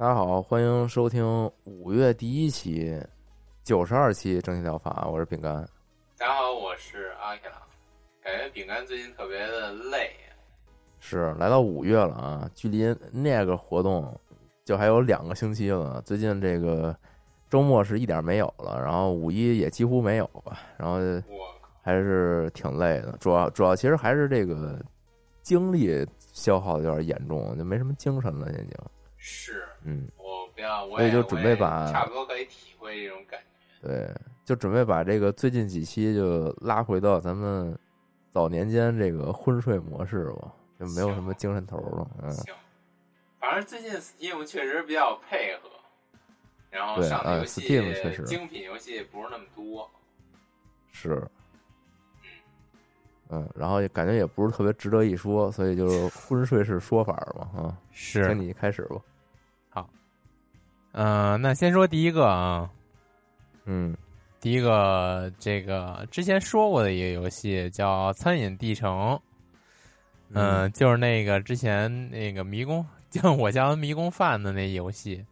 大家好，欢迎收听五月第一期九十二期蒸汽疗法，我是饼干。大家好，我是阿 K 拉。感觉饼干最近特别的累，是来到五月了啊，距离那个活动就还有两个星期了。最近这个周末是一点没有了，然后五一也几乎没有吧，然后，还是挺累的。主要主要其实还是这个精力消耗的有点严重，就没什么精神了，已经。是嗯，我不要，我也就准备把差不多可以体会这种感觉。对，就准备把这个最近几期就拉回到咱们早年间这个昏睡模式吧，就没有什么精神头了。嗯，行，反正最近 Steam 确实比较配合，然后对呃上的游戏、Steam 确实精品游戏不是那么多。是，嗯，然后也感觉也不是特别值得一说，所以就是昏睡式说法嘛，啊，是请你开始吧。好嗯、那先说第一个啊，嗯第一个这个之前说过的一个游戏叫《餐饮地城》，嗯、就是那个之前那个迷宫，就我叫迷宫饭的那游戏，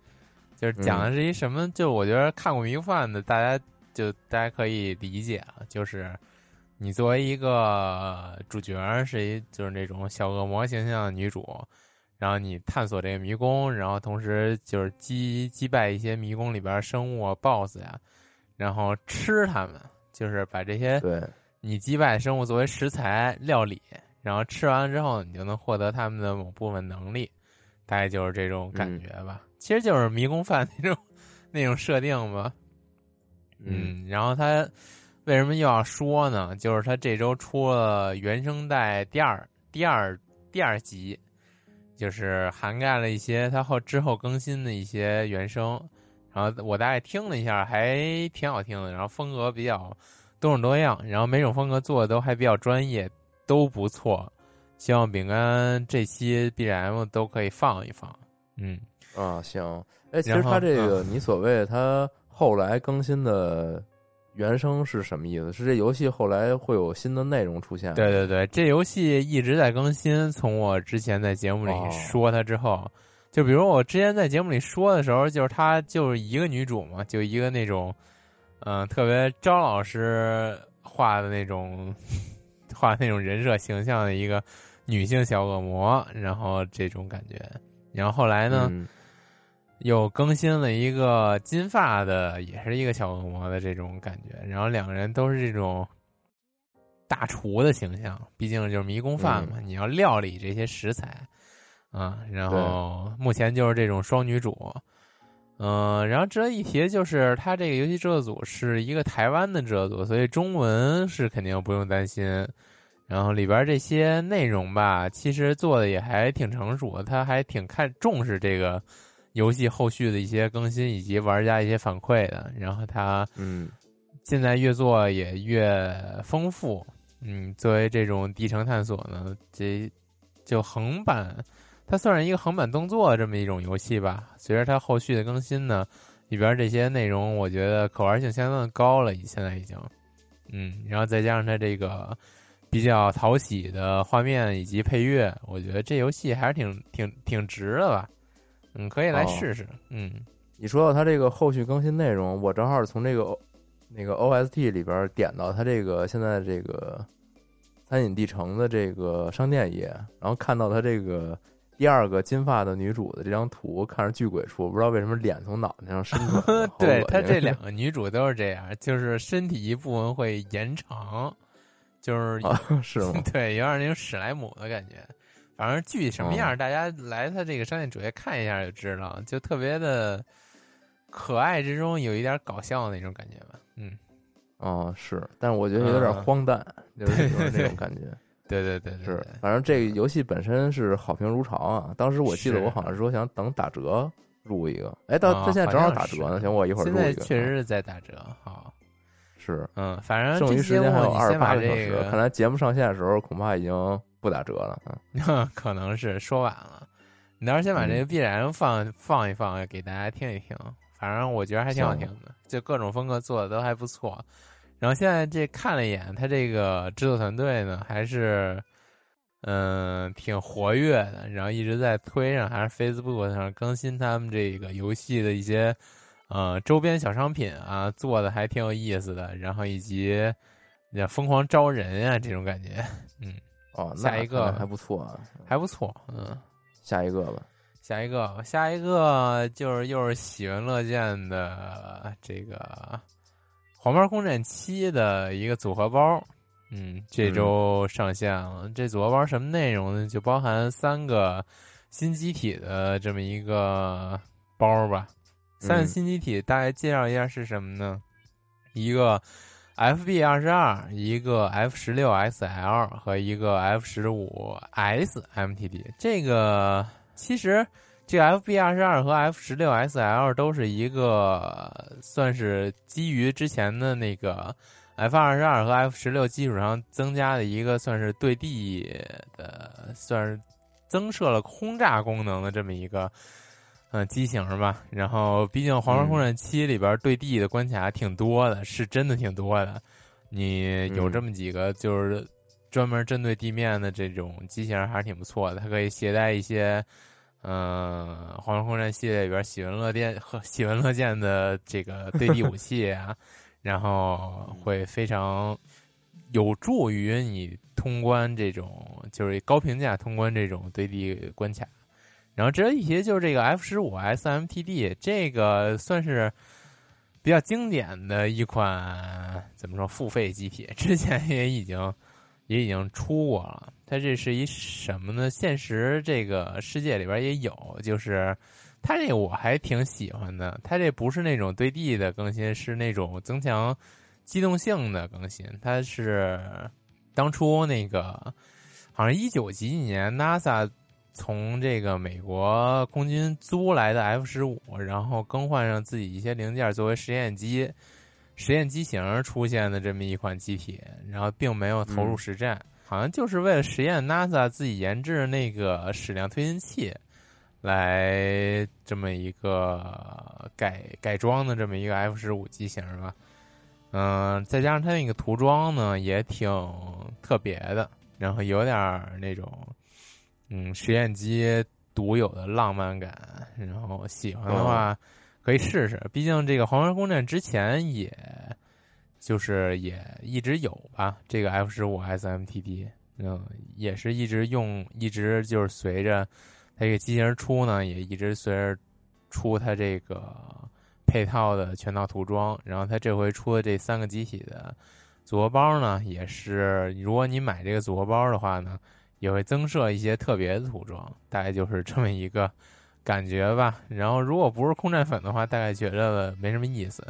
就是讲的是一什么？就我觉得看过迷宫饭的，大家就大家可以理解啊，就是你作为一个主角，是一就是那种小恶魔形象的女主，然后你探索这个迷宫，然后同时就是击击败一些迷宫里边生物啊、BOSS 呀、然后吃它们，就是把这些对，你击败生物作为食材料理，然后吃完了之后，你就能获得他们的某部分能力，大概就是这种感觉吧。其实就是迷宫饭那种 那种设定吧。嗯，然后他为什么又要说呢？就是他这周出了原声带第二第二第二集，就是涵盖了一些他后之后更新的一些原声。然后我大概听了一下，还挺好听的。然后风格比较多种多样，然后每种风格做的都还比较专业，都不错。希望饼干这期 BGM 都可以放一放。嗯，啊，行。哎，其实他这个嗯你所谓他后来更新的原声是什么意思？是这游戏后来会有新的内容出现？对对对，这游戏一直在更新。从我之前在节目里哦说它之后，就比如我之前在节目里说的时候，就是她就是一个女主嘛，就一个那种，嗯、特别张老师画的那种 画那种人设形象的一个女性小恶魔，然后这种感觉。然后后来呢，嗯又更新了一个金发的，也是一个小恶魔的这种感觉。然后两个人都是这种大厨的形象，毕竟就是迷宫饭嘛，你要料理这些食材啊。然后目前就是这种双女主，嗯、然后值得一提的就是，它这个游戏制作组是一个台湾的制作组，所以中文是肯定不用担心。然后里边这些内容吧，其实做的也还挺成熟的，他还挺看重视这个游戏后续的一些更新以及玩家一些反馈的。然后它嗯现在越做也越丰富。嗯，作为这种地城探索呢，这就横版，它算是一个横版动作这么一种游戏吧。随着它后续的更新呢，里边这些内容我觉得可玩性相当的高了，现在已经。嗯，然后再加上它这个比较讨喜的画面以及配乐，我觉得这游戏还是挺挺挺值的吧。嗯，可以来哦试试。嗯，你说到它这个后续更新内容，我正好从这个那个 OST 里边点到他这个现在这个餐饮地城的这个商店页，然后看到他这个第二个金发的女主的这张图，看着巨鬼畜，不知道为什么脸从脑袋上伸出来。对他这两个女主都是这样，就是身体一部分会延长，就是、啊、是吗？对，有点那种史莱姆的感觉。反正具体什么样，哦大家来他这个商店主页看一下就知道，就特别的可爱之中有一点搞笑的那种感觉吧。嗯，哦，是，但是我觉得有点嗯荒诞，就是那种感觉。对对对对是，反正这个游戏本身是好评如潮啊。当时我记得我好像说想等打折入一个，哎，到啊它现在正好打折呢，行，我一会儿现入一个。在确实是在打折。好，是，嗯，反正剩余时间还有二十八个小这时，看，来节目上线的时候恐怕已经不打折了啊。可能是说晚了。你到时候先把这个嗯 B 燃放放一放，给大家听一听。反正我觉得还挺好听的，就各种风格做的都还不错。然后现在这看了一眼，他这个制作团队呢，还是嗯、挺活跃的，然后一直在推上，还是 Facebook 上更新他们这个游戏的一些呃周边小商品啊，做的还挺有意思的。然后以及那疯狂招人啊这种感觉，嗯，哦，那下一个还不错啊。还不错，嗯。下一个吧，下一个，下一个就是又是喜闻乐见的这个《黄牌空战七》的一个组合包，嗯，这周上线了。这组合包什么内容呢？就包含三个新机体的这么一个包吧。三个嗯新机体大概介绍一下是什么呢？一个 FB 二十二，一个 F 十六 S L 和一个 F 十五 S MTD。这个其实这个 FB 二十二和 F 十六 S L 都是一个算是基于之前的那个 F 二十二和 F 十六基础上增加的一个算是对地的，算是增设了轰炸功能的这么一个。嗯，机型吧，然后毕竟《黄牌空战七》里边对地的关卡挺多的，是真的挺多的。你有这么几个就是专门针对地面的这种机型，还是挺不错的。它可以携带一些，嗯、呃，《黄牌空战》系列里边喜闻乐见和喜闻乐见的这个对地武 器啊，然后会非常有助于你通关这种就是高评价通关这种对地关卡。然后值得一些就是这个 F 十五 SMTD，这个算是比较经典的一款怎么说付费机体，之前也已经也已经出过了。它这是一什么呢？现实这个世界里边也有，就是它这个我还挺喜欢的。它这不是那种对地的更新，是那种增强机动性的更新。它是当初那个好像一九几几年 NASA。从这个美国空军租来的 F 十五，然后更换上自己一些零件作为实验机、实验机型出现的这么一款机体，然后并没有投入实战，好像就是为了实验 NASA 自己研制那个矢量推进器，来这么一个改改装的这么一个 F 十五机型吧。嗯、再加上它那个涂装呢也挺特别的，然后有点那种。嗯，实验机独有的浪漫感，然后喜欢的话可以试试。毕竟这个《黄牌空战》之前也，就是也一直有吧，这个 F 十五 SMTD，嗯，也是一直用，一直就是随着它这个机型出呢，也一直随着出它这个配套的全套涂装。然后它这回出的这三个机体的组合包呢，也是如果你买这个组合包的话呢。也会增设一些特别的涂装，大概就是这么一个感觉吧。然后，如果不是空战粉的话，大概觉得没什么意思。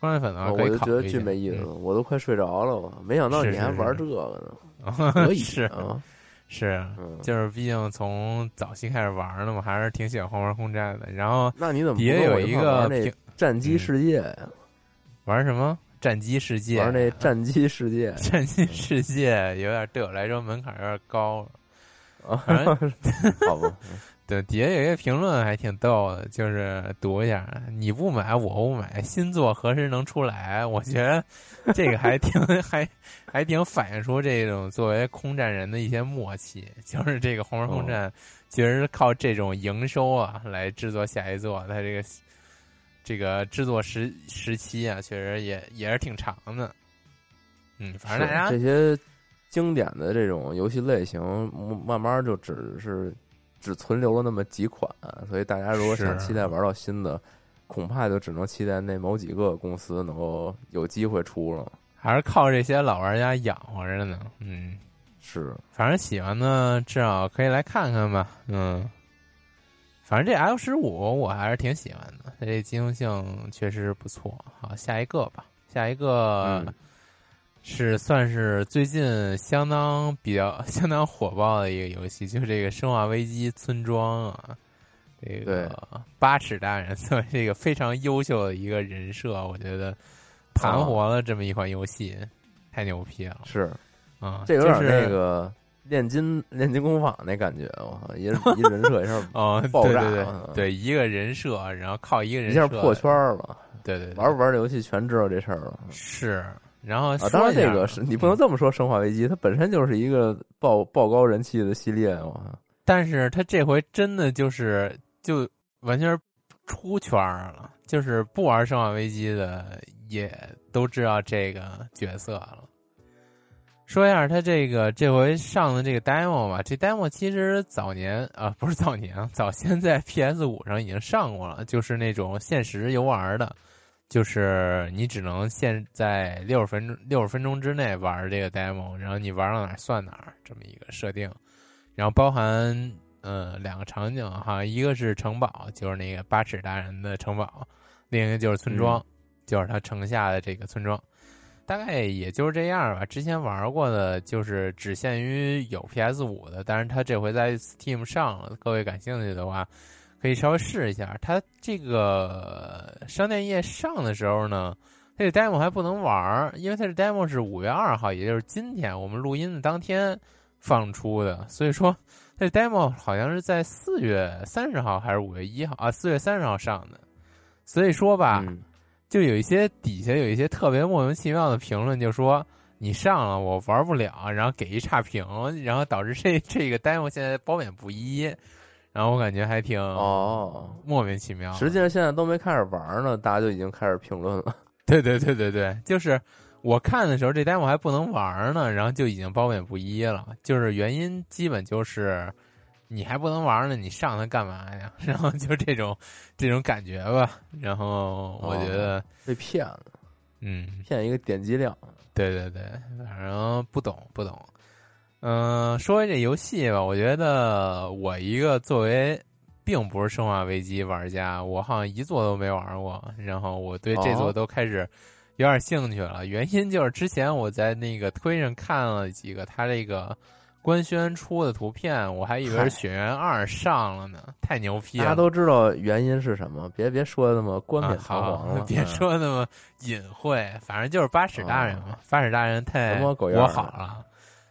空战粉的话，可以我就觉得巨没意思，嗯我都快睡着了。我没想到你还玩这个呢，可以是啊，是，嗯，就是毕竟从早期开始玩的嘛，还是挺喜欢黄牌空战的。然后那你怎么不底下有一个战机世界呀？玩什么战机世界，玩那战机世界 战机世界有点对我来说门槛有点高。啊，反正 好吧，对，底下有一个评论还挺逗的，就是读一下：你不买，我不买，新作何时能出来？我觉得这个还挺还还挺反映出这种作为空战人的一些默契，就是这个《红人空战》其实是靠这种营收啊来制作下一座，它这个这个制作时时期啊，确实也也是挺长的。嗯，反正大家这些经典的这种游戏类型，慢慢就只是只存留了那么几款，所以大家如果想期待玩到新的，恐怕就只能期待那某几个公司能够有机会出了。还是靠这些老玩家养活着呢。嗯，是，反正喜欢的至少可以来看看吧。嗯，反正这 F 十五我还是挺喜欢的，它这机动性确实不错。好，下一个吧，下一个是算是最近相当比较 相当火爆的一个游戏，就是这个《生化危机：村庄》啊。这个八尺大人作为这个非常优秀的一个人设，我觉得。盘活了这么一款游戏，太牛批了！是啊，这有点那个炼金炼金工坊那感觉，我靠，一一人设一下 哦，爆炸，对对，一个人设，然后靠一个人一下破圈了，对对，玩不玩这游戏全知道这事儿了。是，然后当然这个是你不能这么说，《生化危机》它本身就是一个爆爆高人气的系列嘛，但是它这回真的就是就完全出圈了，就是不玩《生化危机》的。也都知道这个角色了。说一下他这个这回上的这个 demo 吧，这 demo 其实早年啊不是早年，早先在 PS 五上已经上过了，就是那种限时游玩的，就是你只能限在六十分钟六十分钟之内玩这个 demo，然后你玩到哪算哪这么一个设定，然后包含呃两个场景哈，一个是城堡，就是那个八尺大人的城堡，另一个就是村庄。就是他城下的这个村庄，大概也就是这样吧。之前玩过的，就是只限于有 PS 五的，但是他这回在 Steam 上了。各位感兴趣的话，可以稍微试一下。他这个商店页上的时候呢，这个 demo 还不能玩，因为它的 demo 是五月二号，也就是今天我们录音的当天放出的。所以说，这 demo 好像是在四月三十号还是五月一号啊？四月三十号上的。所以说吧。就有一些底下有一些特别莫名其妙的评论，就说你上了我玩不了，然后给一差评，然后导致这 这个 demo 现在褒贬不一，然后我感觉还挺哦莫名其妙。实际上现在都没开始玩呢，大家就已经开始评论了。对对对对对，就是我看的时候这 demo 还不能玩呢，然后就已经褒贬不一了。就是原因基本就是。你还不能玩呢，你上它干嘛呀？然后就这种这种感觉吧。然后我觉得被骗了，嗯，骗一个点击量。对对对，反正不懂不懂。嗯，说回这游戏吧，我觉得我一个作为并不是生化危机玩家，我好像一座都没玩过。然后我对这座都开始有点兴趣了。原因就是之前我在那个推上看了几个他这个。官宣出的图片，我还以为是《血缘二》上了呢，太牛批了！大家都知道原因是什么，别别说的那么冠冕堂皇了，别说那么隐晦，反正就是八尺大人嘛，八尺大人太我好了。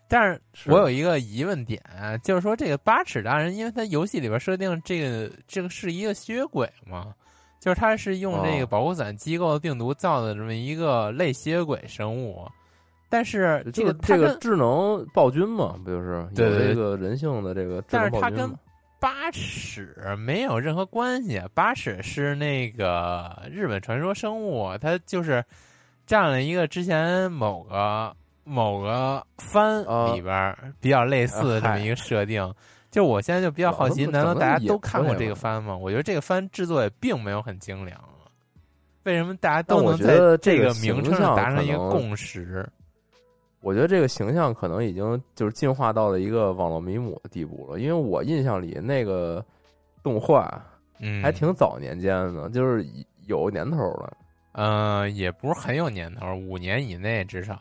但是我有一个疑问点，就是说这个八尺大人，因为他游戏里边设定这个这个是一个吸血鬼嘛，就是他是用这个保护伞机构的病毒造的这么一个类吸血鬼生物。但是这个这个智能暴君嘛，不就是有这个人性的这个？但是它跟八尺没有任何关系。八尺是那个日本传说生物，它就是占了一个之前某个某个番里边比较类似的这么一个设定。就我现在就比较好奇，难道大家都看过这个番吗？我觉得这个番制作也并没有很精良。为什么大家都能在这个名称上达成一个共识？我觉得这个形象可能已经就是进化到了一个网络迷母的地步了，因为我印象里那个动画，嗯，还挺早年间的，就是有年头了。嗯，也不是很有年头，五年以内至少。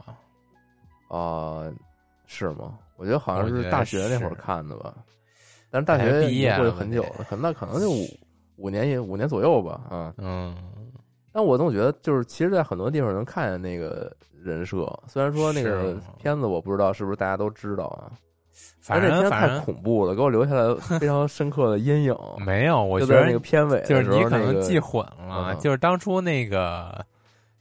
啊，是吗？我觉得好像是大学那会儿看的吧。但是大学毕业过去很久了，可那可能就五五年五年左右吧。嗯嗯。但我总觉得，就是其实，在很多地方能看见那个。人设虽然说那个片子我不知道是不是大家都知道啊，反正那片太恐怖了，给我留下来非常深刻的阴影。没有，我觉得那个片尾就是你可能记混了，就是当初那个，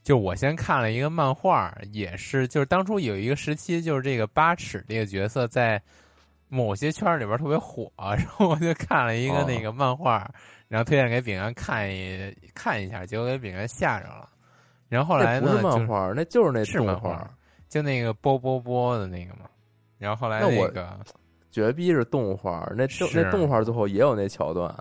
就我先看了一个漫画，也是就是当初有一个时期，就是这个八尺这个角色在某些圈里边特别火，然后我就看了一个那个漫画，然后推荐给饼干看一看一下，结果给饼干吓着了。然后后来那不是漫画，那就是那动是漫画，就那个波波波的那个嘛。然后后来那我个绝逼是动画，那动那动画最后也有那桥段。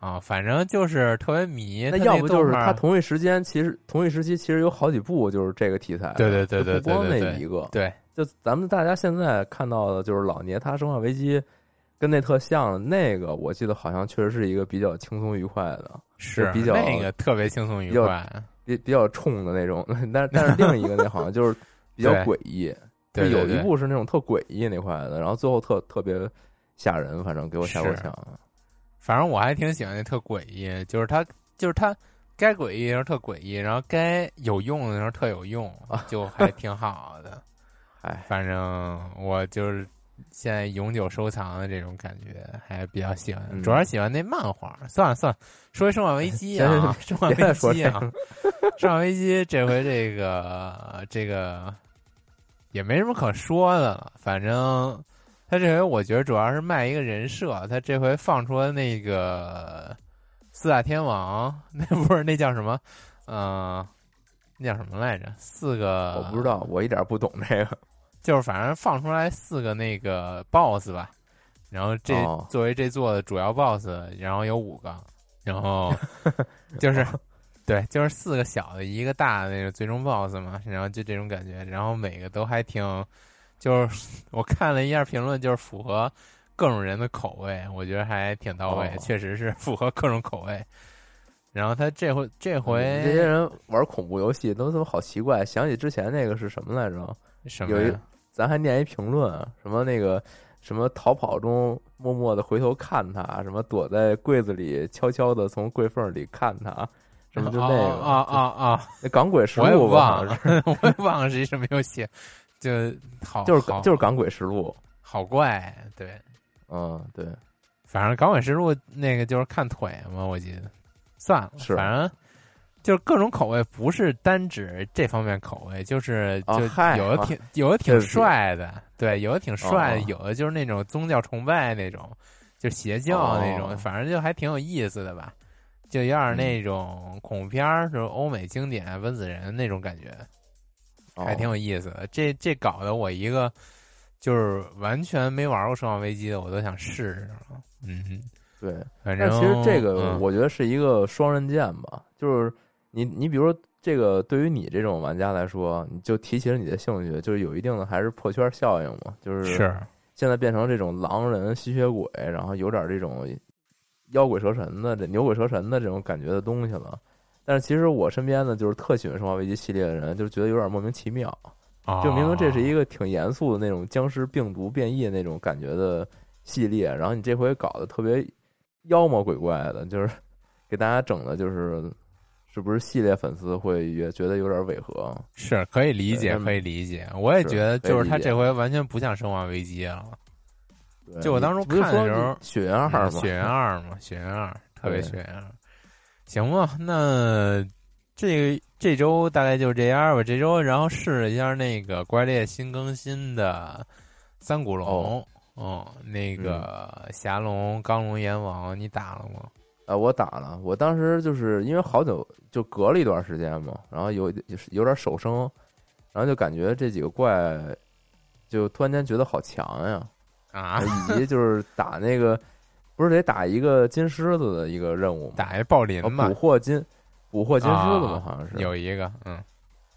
啊，反正就是特别迷。那要不就是他同一时间，其实同一时期其实有好几部就是这个题材的，对对对对就不光那一个。对就咱们大家现在看到的，就是老聂他《生化危机》跟那特像的那个，我记得好像确实是一个比较轻松愉快的，是比较那个特别轻松愉快。比比较冲的那种。但但是另一个那好像就是比较诡异，就有一部是那种特诡异那块的，然后最后特特别吓人，反正给我吓够是呛。反正我还挺喜欢那特诡异，就是他就是他该诡异的时候特诡异，然后该有用的时候特有用，就还挺好的。哎，反正我就是现在永久收藏的这种感觉，还比较喜欢，嗯主要喜欢那漫画。算了算了，说回《生化危机》啊，《生化危机》啊，《生化危机》这回这个这个也没什么可说的了，反正。他这回我觉得主要是卖一个人设，他这回放出了那个四大天王，那不是那叫什么？嗯、那叫什么来着？四个我不知道，我一点不懂这个。就是反正放出来四个那个 BOSS 吧，然后这、哦作为这座的主要 BOSS，然后有五个，然后 就是对，就是四个小的，一个大的那个最终 BOSS 嘛，然后就这种感觉，然后每个都还挺，就是 我看了一下评论，就是符合各种人的口味，我觉得还挺到位，哦确实是符合各种口味。然后他这回这回这些人玩恐怖游戏都怎么好奇怪，想起之前那个是什么来着？什么呀？咱还念一评论，什么那个什么逃跑中默默的回头看他，什么躲在柜子里悄悄的从柜缝里看他，什么就那个啊啊啊啊！那港鬼实录我也忘了 我也忘了是一什么游戏，就好就是好就是港鬼实录，好怪，对，嗯，对，反正港诡实录那个就是看腿嘛，我记得，算了，反正就是各种口味，不是单指这方面口味，就是就有的啊挺有的挺帅的，对，有的挺帅的，哦有的就是那种宗教崇拜那种，就邪教那种，哦反正就还挺有意思的吧，就有点那种恐怖片儿，就是欧美经典温子仁那种感觉。哦还挺有意思的。这这搞得我一个就是完全没玩过《生化危机》的，我都想试试了。嗯，对。反正其实这个嗯我觉得是一个双刃剑吧，就是你你比如说这个对于你这种玩家来说，你就提起了你的兴趣，就是有一定的还是破圈效应嘛，就是是现在变成这种狼人吸血鬼，然后有点这种妖鬼蛇神的这牛鬼蛇神的这种感觉的东西了。但是其实我身边呢，就是特喜欢《生化危机》系列的人，就觉得有点莫名其妙。就明明这是一个个挺严肃的那种僵尸病毒变异那种感觉的系列，然后你这回搞得特别妖魔鬼怪的，就是给大家整的，就是是不是系列粉丝会也觉得有点违和？是可以理解，可以理解。我也觉得，就是他这回完全不像《生化危机》了。就我当初看的时候血缘二嘛，嗯血缘二嘛，血缘二，特别血缘二。行吧，那这这周大概就这样吧。这周然后试了一下那个怪猎新更新的三古龙，哦哦，那个霞龙、钢龙、阎王，你打了吗？啊，我打了，我当时就是因为好久就隔了一段时间嘛，然后有就是有点手生，然后就感觉这几个怪就突然间觉得好强呀，啊，以及就是打那个不是得打一个金狮子的一个任务吗？打一暴林哦嘛捕，获金捕获金狮子嘛，啊好像是有一个，嗯，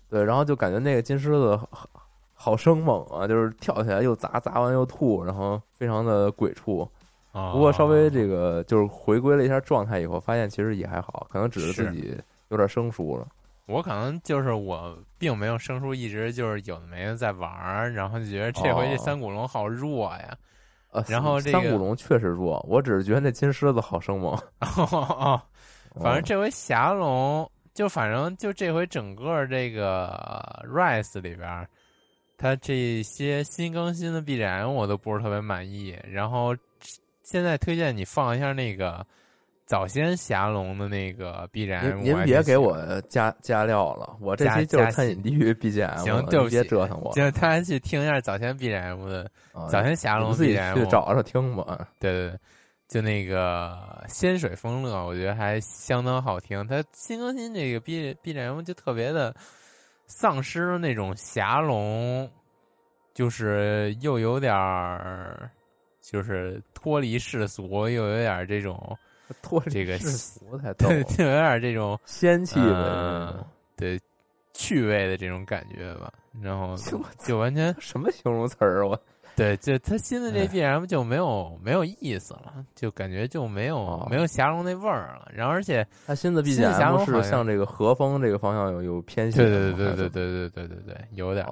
对，然后就感觉那个金狮子好好生猛啊，就是跳起来又砸，砸完又吐，然后非常的鬼畜。哦不过稍微这个就是回归了一下状态以后，发现其实也还好，可能只是是自己有点生疏了。我可能就是我并没有生疏，一直就是有的没的在玩儿，然后就觉得这回这哦三古龙好弱呀。呃，然后这个三古龙确实弱，我只是觉得那金狮子好生猛。哦 哦，反正哦这回霞龙就反正就这回整个这个 Rise 里边，它这些新更新的 BGM 我都不是特别满意。然后现在推荐你放一下那个早先霞龙的那个 BGM，您您别给我加加料了，我这加期就是加餐饮地狱 BGM，行对不起折腾我。就是大家去听一下早先 BGM 的 啊早先霞龙自己 BGM，去找找听吧。对对对，就那个仙水风乐，我觉得还相当好听。它新更新这个 B B 站 M 就特别的丧失了那种侠龙，就是又有点儿，就是脱离世俗，又有点这种 脱离这个世俗才逗对，，就有点这种仙气的嗯，对趣味的这种感觉吧。然后就完全 什么形容词儿啊？我对，就他新的这哎 BM 就没有没有意思了，就感觉就没有、哦没有霞龙那味儿了。然后而且，他新的 BGM 是向这个和风这个方向有有偏向对，对对对对对对对对对，有点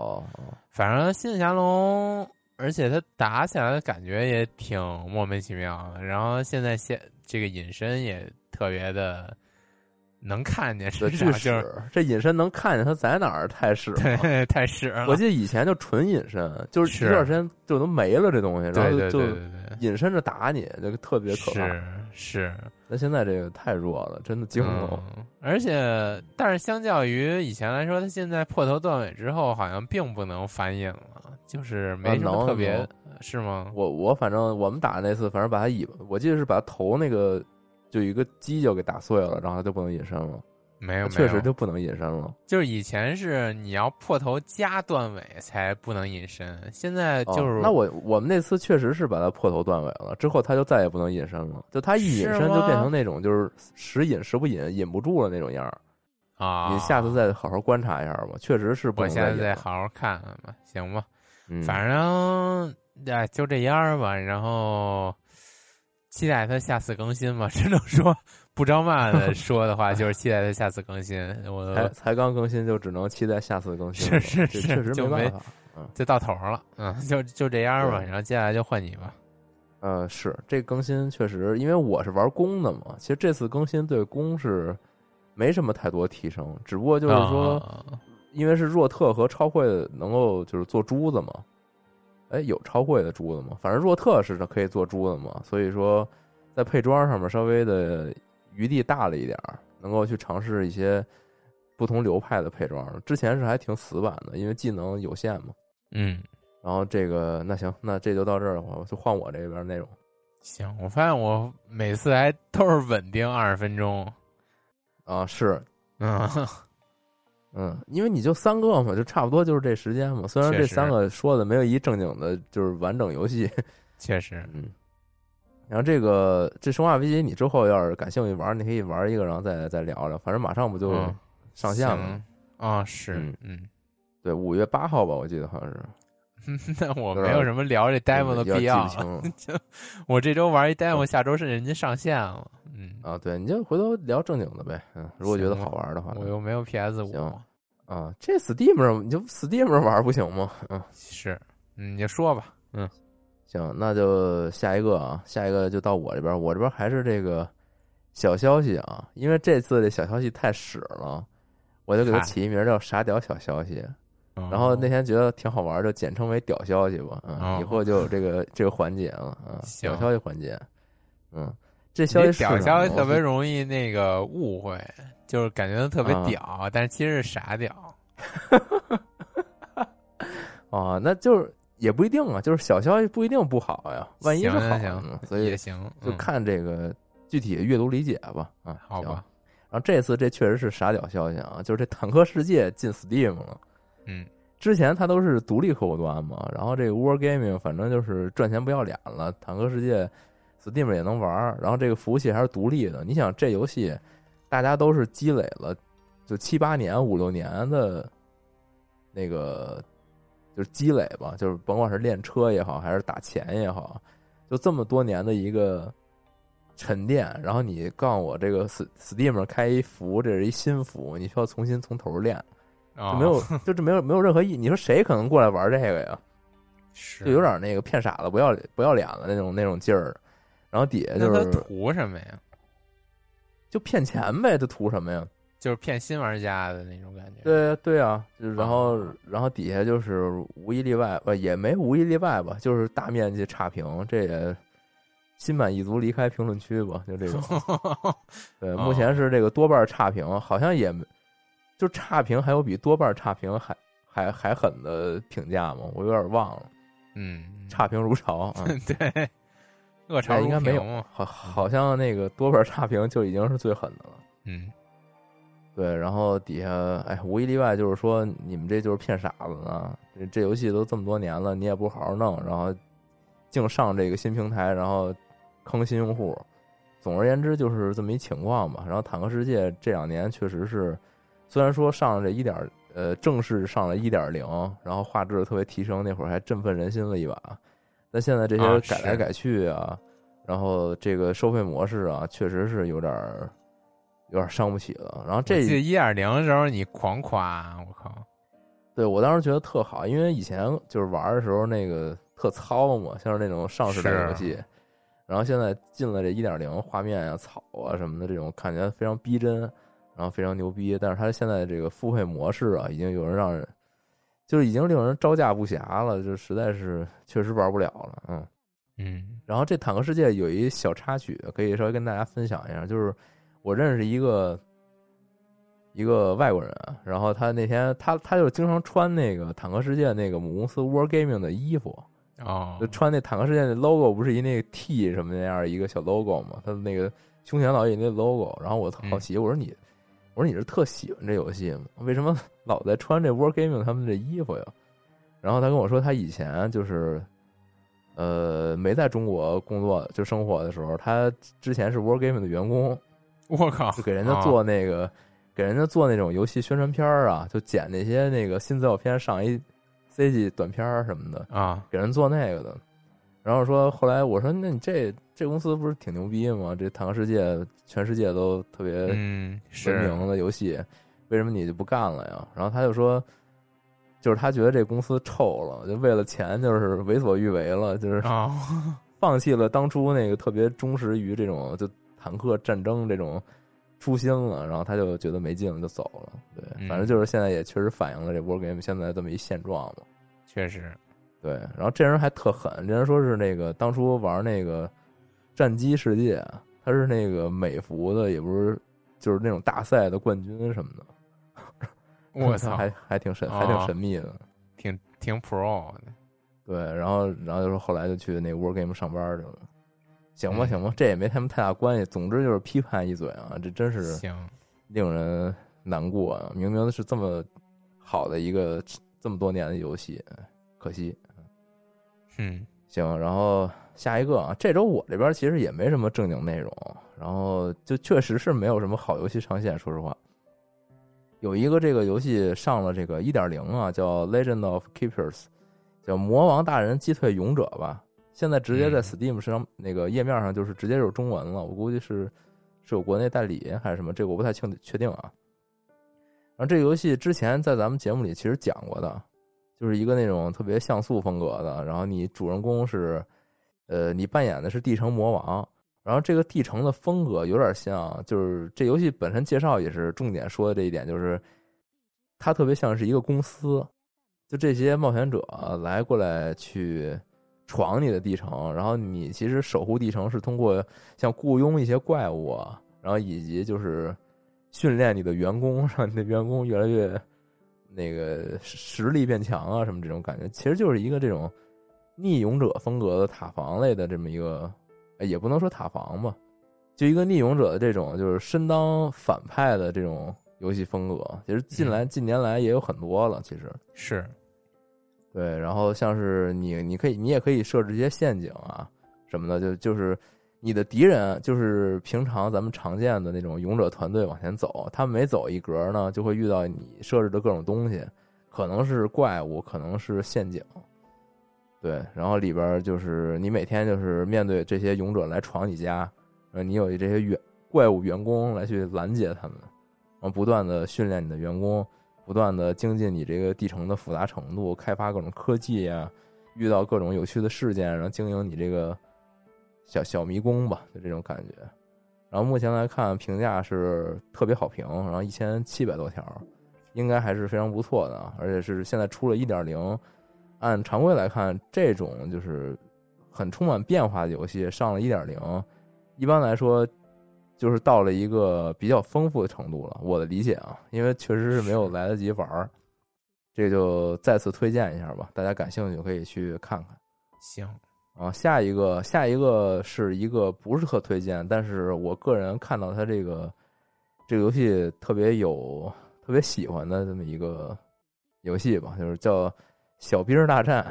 反正新的霞龙，而且他打起来的感觉也挺莫名其妙的。然后现在现这个隐身也特别的能看见，对，巨实际上就是这隐身能看见他在哪儿，太屎了。对太屎了。我记得以前就纯隐身，就是是一段时间就都没了这东西，然后就对对对对对，隐身着打你，这个特别可怕。是是。那现在这个太弱了，真的惊了。嗯。而且，但是相较于以前来说，他现在破头断尾之后，好像并不能反引了，就是没什么特别，能是吗？我我反正我们打那次，反正把他尾巴，我记得是把头那个就一个犄角给打碎了，然后他就不能隐身了，没有，没确实就不能隐身了。就是以前是你要破头加断尾才不能隐身，现在就是、哦、那我我们那次确实是把他破头断尾了，之后他就再也不能隐身了，就他一隐身就变成那种就是时隐时不隐，隐不住了那种样儿。啊，你下次再好好观察一下吧，确实是不我现在。再好好看看吧，行吧，嗯，反正哎就这样吧，然后期待他下次更新吧，只能说不着骂的 说的话，就是期待他下次更新。我才才刚更新就只能期待下次更新是，是是确实没没办法。嗯就到头了，嗯，就就这样吧。然后接下来就换你吧。呃，是这更新确实，因为我是玩弓的嘛，其实这次更新对弓是没什么太多提升，只不过就是说，啊因为是若特和超会能够就是做珠子嘛，哎，有超会的珠子吗？反正若特是可以做珠子嘛，所以说在配装上面稍微的余地大了一点儿，能够去尝试一些不同流派的配装。之前是还挺死板的，因为技能有限嘛。嗯，然后这个那行，那这就到这儿了，我就换我这边内容。行，我发现我每次还都是稳定二十分钟。啊，是，嗯，嗯，因为你就三个嘛，就差不多就是这时间嘛。虽然这三个说的没有一正经的，就是完整游戏，确实，嗯。然后这个这生化危机，你之后要是感兴趣玩，你可以玩一个，然后再再聊聊。反正马上不就嗯上线了？行啊，是，嗯嗯，对，五月八号吧，我记得好像是。那我没有什么聊这 demo 的必要 就我这周玩一 demo，下周是人家上线了。嗯，啊，对，你就回头聊正经的呗。嗯，如果觉得好玩的话，我又没有 PS 五，行啊，这 Steam 上你就 Steam 上玩不行吗？嗯，是，嗯，你就说吧。嗯，行，那就下一个啊，下一个就到我这边，我这边还是这个小消息啊，因为这次这小消息太屎了，我就给它起一名叫“傻屌小消息”。然然后那天觉得挺好玩，就简称为“屌消息”吧。嗯，哦以后就有这个这个环节了啊，行屌消息环节。嗯，这消息屌消息特别容易那个误会，就是感觉特别啊屌，但是其实是傻屌。哦，那就是也不一定啊，就是小消息不一定不好呀，万一是行好的呢，所以也行，嗯就看这个具体的阅读理解吧。啊，行好吧。然后这次这确实是傻屌消息啊，就是这《坦克世界》进 Steam 了。嗯，之前它都是独立客户端嘛，然后这个 War Gaming 反正就是赚钱不要脸了，《坦克世界》Steam 也能玩儿，然后这个服务器还是独立的。你想这游戏，大家都是积累了就七八年、五六年的那个就是积累吧，就是甭管是练车也好，还是打钱也好，就这么多年的一个沉淀。然后你告诉我这个 Steam 上开一服，这是一新服，你需要重新从头练。就哦没有，就这没有没有任何意义。你说谁可能过来玩这个呀？是就有点那个骗傻子不要不要脸了那种那种劲儿。然后底下就是图什么呀？就骗钱呗，这图什么呀？就是骗新玩家的那种感觉。对对啊，就然后啊然后底下就是无一例外，呃也没无一例外吧，就是大面积差评，这也心满意足离开评论区吧，就这种。对，哦目前是这个多半差评，好像也没就差评还有比多半差评还还还狠的评价吗？我有点忘了。嗯，差评如潮啊！对，恶潮如哎应该没有，好，好像那个多半差评就已经是最狠的了。嗯对，然后底下哎，无一例外就是说你们这就是骗傻子呢。这这游戏都这么多年了，你也不好好弄，然后净上这个新平台，然后坑新用户。总而言之就是这么一情况吧。然后坦克世界这两年确实是，虽然说上了这一点呃正式上了一点零，然后画质特别提升，那会儿还振奋人心了一把。但现在这啊些改来改去啊，然后这个收费模式啊，确实是有点儿有点儿伤不起了。然后这一点零的时候你狂夸，我靠，对我当时觉得特好，因为以前就是玩的时候那个特糙嘛，像是那种上世代游戏，然后现在进了这一点零，画面啊、草啊什么的这种，看起来非常逼真，然后非常牛逼。但是它现在这个付费模式啊，已经有人让人就是已经令人招架不暇了，就实在是确实玩不了了，嗯。嗯然后这坦克世界有一小插曲，可以稍微跟大家分享一下，就是我认识一个一个外国人，然后他那天他他就经常穿那个坦克世界那个母公司 War Gaming 的衣服，哦就，穿那坦克世界那 logo 不是一那个 T 什么那样一个小 logo 嘛？他的那个胸前老有那 logo，然后我特好奇，我说你我说你是特喜欢这游戏吗？为什么老在穿这 War Gaming 他们这衣服呀？然后他跟我说，他以前就是，呃，没在中国工作就生活的时候，他之前是 War Gaming 的员工，我靠，就给人家啊做那个，给人家做那种游戏宣传片儿啊，就剪那些那个新资料片上一 CG 短片儿什么的，啊，给人做那个的。然后说，后来我说，那你这这公司不是挺牛逼吗？这坦克世界全世界都特别嗯，闻是名的游戏，为什么你就不干了呀？然后他就说，就是他觉得这公司臭了，就为了钱就是为所欲为了，就是哦，放弃了当初那个特别忠实于这种就坦克战争这种初心了，然后他就觉得没劲了，就走了。对，嗯反正就是现在也确实反映了这 War Game 现在这么一现状嘛。确实，对，然后这人还特狠，这人说是那个当初玩那个战机世界，他是那个美服的，也不是就是那种大赛的冠军什么的。我操，还还挺神，还挺哦神秘的。挺挺 pro 的，对，然后然后就是后来就去那个 War Game 上班去了。行吧，嗯行吧，这也没他们太大关系。总之就是批判一嘴啊，这真是，令人难过啊！明明是这么好的一个这么多年的游戏，可惜。嗯行，然后下一个啊，这周我这边其实也没什么正经内容，然后就确实是没有什么好游戏上线，说实话。有一个这个游戏上了这个一点零啊，叫《Legend of Keepers》，叫《魔王大人击退勇者》吧。现在直接在嗯 Steam 上那个页面上就是直接就是中文了，我估计是是有国内代理还是什么，这个我不太清确定啊。然后这个游戏之前在咱们节目里其实讲过的，就是一个那种特别像素风格的，然后你主人公是，呃，你扮演的是地城魔王，然后这个地城的风格有点像，就是这游戏本身介绍也是重点说的这一点，就是它特别像是一个公司，就这些冒险者来过来去闯你的地城，然后你其实守护地城是通过像雇佣一些怪物啊，然后以及就是训练你的员工，让你的员工越来越那个实力变强啊，什么这种感觉，其实就是一个这种逆勇者风格的塔防类的这么一个，哎也不能说塔防吧，就一个逆勇者的这种就是身当反派的这种游戏风格，其实近来近年来也有很多了，其实。是，对，然后像是你，你可以，你也可以设置一些陷阱啊什么的，就就是你的敌人，就是平常咱们常见的那种勇者团队往前走，他们每走一格呢，就会遇到你设置的各种东西，可能是怪物，可能是陷阱。对，然后里边就是你每天就是面对这些勇者来闯你家，呃，你有这些员怪物员工来去拦截他们，然后不断的训练你的员工，不断的精进你这个地城的复杂程度，开发各种科技呀、遇到各种有趣的事件，然后经营你这个小小迷宫吧，就这种感觉。然后目前来看，评价是特别好评，然后一千七百多条，应该还是非常不错的，而且是现在出了一点零。按常规来看，这种就是很充满变化的游戏上了一点零，一般来说就是到了一个比较丰富的程度了。我的理解啊，因为确实是没有来得及玩儿，这就再次推荐一下吧，大家感兴趣可以去看看。行，啊，下一个下一个是一个不是特推荐，但是我个人看到它这个这个游戏特别有特别喜欢的这么一个游戏吧，就是叫《小兵大战》，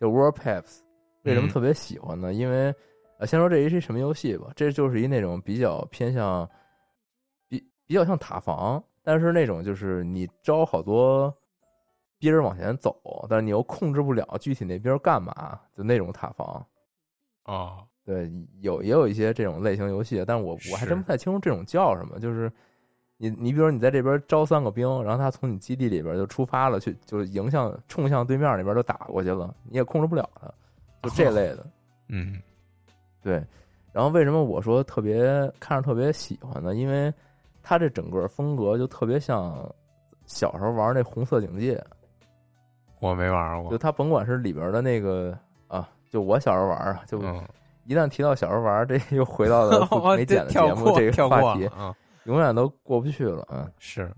叫 World Paps。为什么嗯特别喜欢呢？因为呃，先说这是一什么游戏吧，这就是一那种比较偏向比比较像塔防，但是那种就是你招好多兵儿往前走，但是你又控制不了具体那兵儿干嘛，就那种塔防。哦，对，有也有一些这种类型游戏，但是我我还真不太清楚这种叫什么。就是你你比如你在这边招三个兵，然后他从你基地里边就出发了，去就是迎向冲向对面那边就打过去了，你也控制不了他，就这类的。嗯对，然后为什么我说特别看着特别喜欢呢？因为他这整个风格就特别像小时候玩那红色警戒，我没玩过就，他甭管是里边的那个啊，就我小时候玩啊，就嗯，一旦提到小时候玩，这又回到了 没剪的节目这个话题，过啊，永远都过不去了啊。是，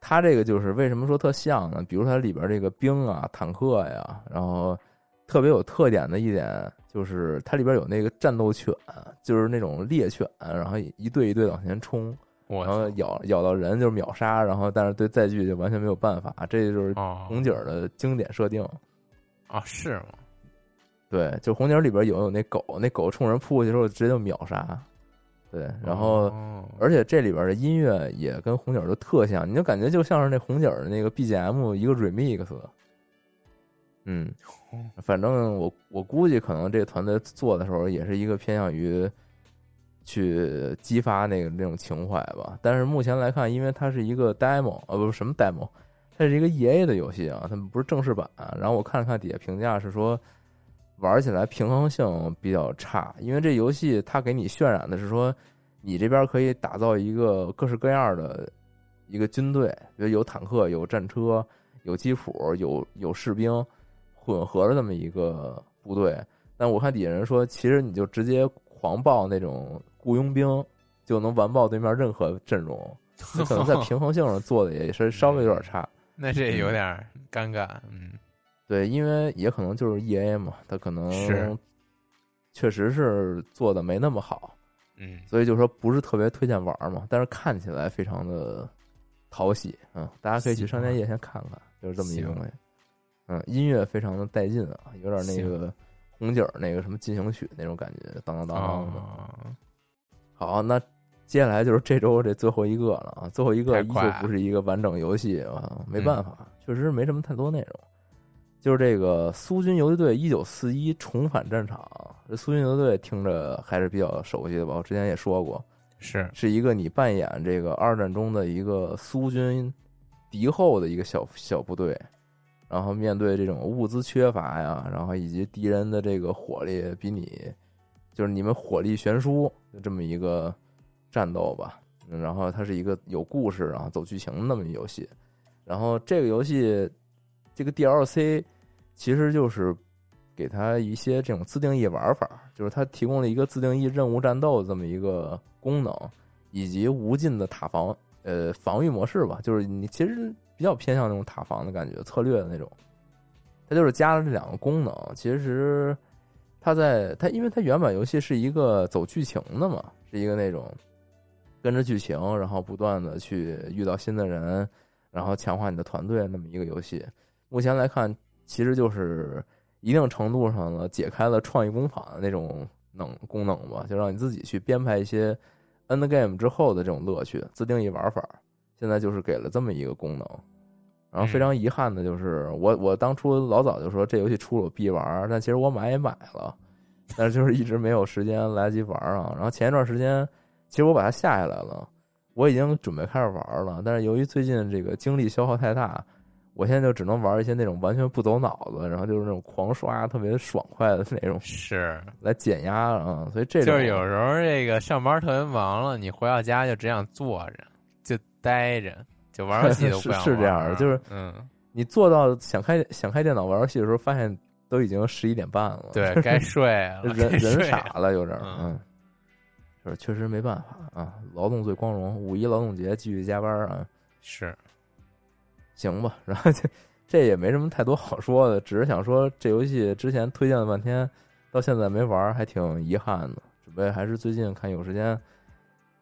它这个就是为什么说特像呢？比如它里边这个兵啊、坦克呀，然后特别有特点的一点就是它里边有那个战斗犬，就是那种猎犬，然后一队一队往前冲，然后咬咬到人就是秒杀，然后但是对载具就完全没有办法，这就是哦，红警的经典设定。啊是吗？对，就红警里边有有那狗，那狗冲人扑过去之后直接就秒杀。对，然后。哦而且这里边的音乐也跟红警儿就特像，你就感觉就像是那红警儿的那个 BGM 一个 remix。嗯，反正我我估计可能这个团队做的时候也是一个偏向于去激发那个那种情怀吧。但是目前来看，因为它是一个 demo，呃，不是什么 demo，它是一个 EA 的游戏啊，它不是正式版。然后我看了看底下评价是说，玩起来平衡性比较差，因为这游戏它给你渲染的是说。你这边可以打造一个各式各样的一个军队，比如有坦克、有战车、有基辅、有有士兵混合的这么一个部队。但我看底下人说，其实你就直接狂暴那种雇佣兵，就能完爆对面任何阵容。可能在平衡性上做的也是稍微有点差。那这有点尴尬，嗯，对，因为也可能就是 E A 嘛，他可能确实是做的没那么好。嗯，所以就说不是特别推荐玩嘛，但是看起来非常的讨喜，嗯，大家可以去商店页先看看，就是这么一个东西，嗯，音乐非常的带劲啊，有点那个红警那个什么进行曲那种感觉，当当当当的。哦，好，那接下来就是这周这最后一个了啊，最后一个依旧不是一个完整游戏啊，没办法，确实没什么太多内容。就是这个苏军游击队一九四一重返战场，这苏军游击队听着还是比较熟悉的吧？我之前也说过，是，是一个你扮演这个二战中的一个苏军敌后的一个小小部队，然后面对这种物资缺乏呀，然后以及敌人的这个火力比你就是你们火力悬殊的这么一个战斗吧。嗯然后它是一个有故事，然后走剧情的那么一游戏。然后这个游戏这个 DLC 其实就是给它一些这种自定义玩法，就是它提供了一个自定义任务战斗这么一个功能，以及无尽的塔防呃防御模式吧，就是你其实比较偏向那种塔防的感觉，策略的那种。它就是加了这两个功能，其实它在它因为它原版游戏是一个走剧情的嘛，是一个那种跟着剧情，然后不断的去遇到新的人，然后强化你的团队那么一个游戏。目前来看，其实就是一定程度上呢解开了创意工坊的那种能功能吧，就让你自己去编排一些 end game 之后的这种乐趣，自定义玩法。现在就是给了这么一个功能，然后非常遗憾的就是，我我当初老早就说这游戏出了我必玩，但其实我买也买了，但是就是一直没有时间来得及玩啊。然后前一段时间，其实我把它下下来了，我已经准备开始玩了，但是由于最近这个精力消耗太大。我现在就只能玩一些那种完全不走脑子，然后就是那种狂刷、特别爽快的那种，是 来减压啊。所以这种就是有时候这个上班特别忙了，你回到家就只想坐着，就待着，就玩游戏 都不想是是这样的就是嗯，你坐到想开想开电脑玩游戏的时候，发现都已经十一点半了，对，该睡了，人人傻了了，有点嗯，就是确实没办法啊。劳动最光荣，五一劳动节继续加班啊。是行吧，然后这这也没什么太多好说的，只是想说这游戏之前推荐了半天，到现在没玩，还挺遗憾的。准备还是最近看有时间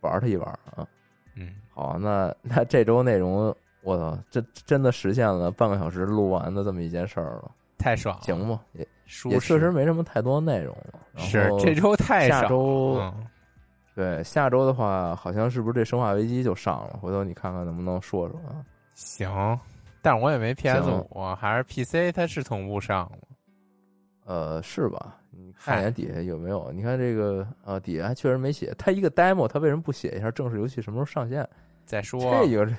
玩它一玩啊。嗯，好，那 那这周内容，我操，这真的实现了半个小时录完的这么一件事儿了，太爽了，行吧？也也确实没什么太多内容了。是这周太下周对下周的话，好像是不是这《生化危机》就上了？回头你看看能不能说说啊？行，但是我也没 PS 行五，还是 PC，它是同步上吗？呃，是吧？你看一眼底下有没有？你看这个呃，底下还确实没写。它一个 demo，它为什么不写一下正式游戏什么时候上线？再说这个，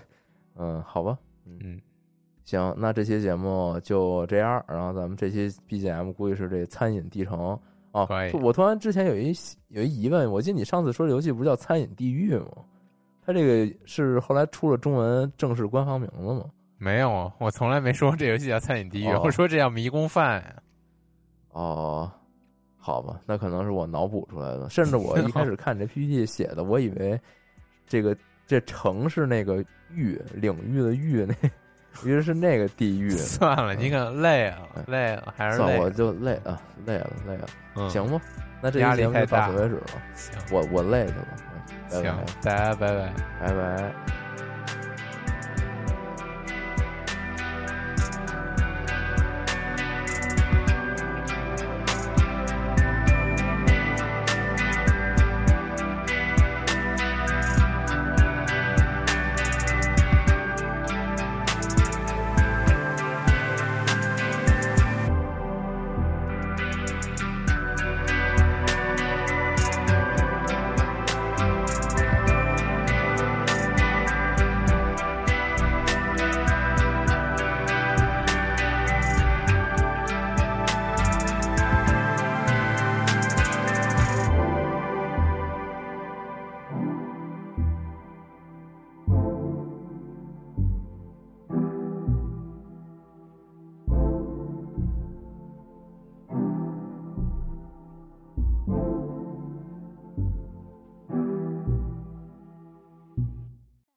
嗯，好吧，嗯，行，那这期节目就这样。然后咱们这期 BGM 估计是这餐饮地城哦可以。我突然之前有一有一疑问，我记得你上次说这游戏不是叫餐饮地狱吗？它这个是后来出了中文正式官方名字吗？没有，啊我从来没说这游戏叫餐饮地狱，哦我说这叫迷宫饭呀。哦，好吧，那可能是我脑补出来的。甚至我一开始看这 PPT 写的，我以为这个这城是那个域领域的域那，其实是那个地狱。算了，你可能累了，嗯累了，还是算。我就累啊，累了，累了。嗯，行吧，那这期节目就到大此为止了。行我我累去了，行拜，大家拜拜。拜拜。